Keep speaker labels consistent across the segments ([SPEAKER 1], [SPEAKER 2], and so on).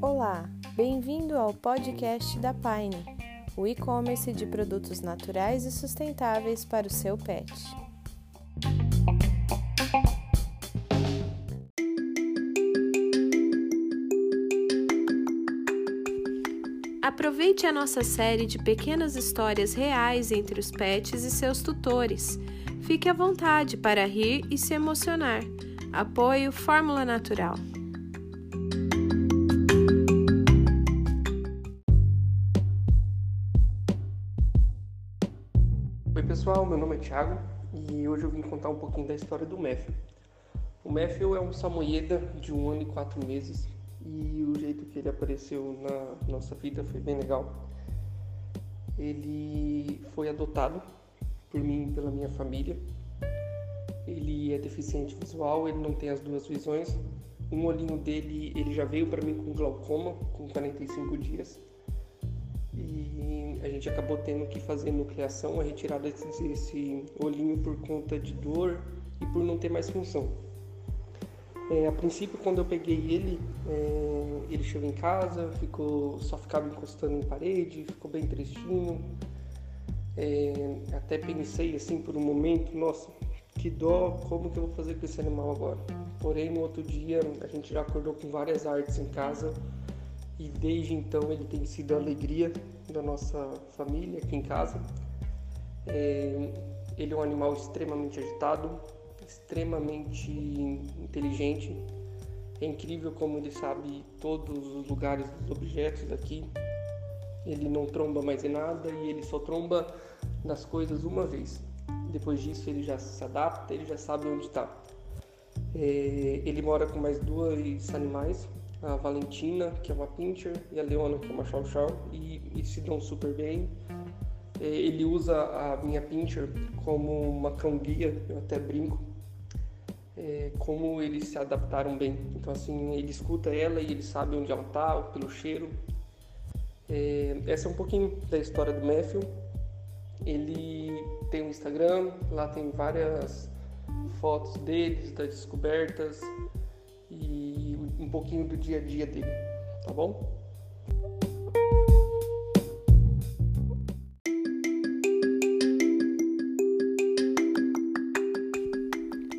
[SPEAKER 1] Olá, bem-vindo ao podcast da Pine, o e-commerce de produtos naturais e sustentáveis para o seu pet. Aproveite a nossa série de pequenas histórias reais entre os pets e seus tutores. Fique à vontade para rir e se emocionar. Apoio Fórmula Natural.
[SPEAKER 2] Oi pessoal, meu nome é Thiago e hoje eu vim contar um pouquinho da história do Matthew. O Matthew é um samoyeda de um ano e quatro meses e o jeito que ele apareceu na nossa vida foi bem legal. Ele foi adotado por mim e pela minha família. Ele é deficiente visual, ele não tem as duas visões. Um olhinho dele, ele já veio para mim com glaucoma, com 45 dias. E a gente acabou tendo que fazer nucleação, a retirada desse olhinho por conta de dor e por não ter mais função. É, a princípio, quando eu peguei ele, é, ele chegou em casa, ficou, só ficava encostando em parede, ficou bem tristinho. É, até pensei assim por um momento, nossa, que dó, como que eu vou fazer com esse animal agora? Porém, no outro dia, a gente já acordou com várias artes em casa e desde então ele tem sido a alegria da nossa família aqui em casa. É, ele é um animal extremamente agitado, extremamente inteligente. É incrível como ele sabe todos os lugares dos objetos aqui. Ele não tromba mais em nada e ele só tromba nas coisas uma vez. Depois disso ele já se adapta, ele já sabe onde está. É, ele mora com mais dois animais, a Valentina, que é uma pincher, e a Leona, que é uma chow chow, e, e se dão super bem. É, ele usa a minha pincher como uma cão guia, eu até brinco, é, como eles se adaptaram bem. Então, assim, ele escuta ela e ele sabe onde ela está, pelo cheiro. É, essa é um pouquinho da história do Matthew. Ele tem um Instagram, lá tem várias fotos deles, das descobertas e um pouquinho do dia a dia dele, tá bom?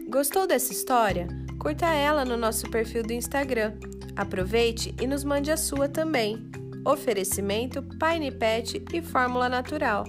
[SPEAKER 1] Gostou dessa história? Curta ela no nosso perfil do Instagram. Aproveite e nos mande a sua também. Oferecimento Pine Pet e Fórmula Natural.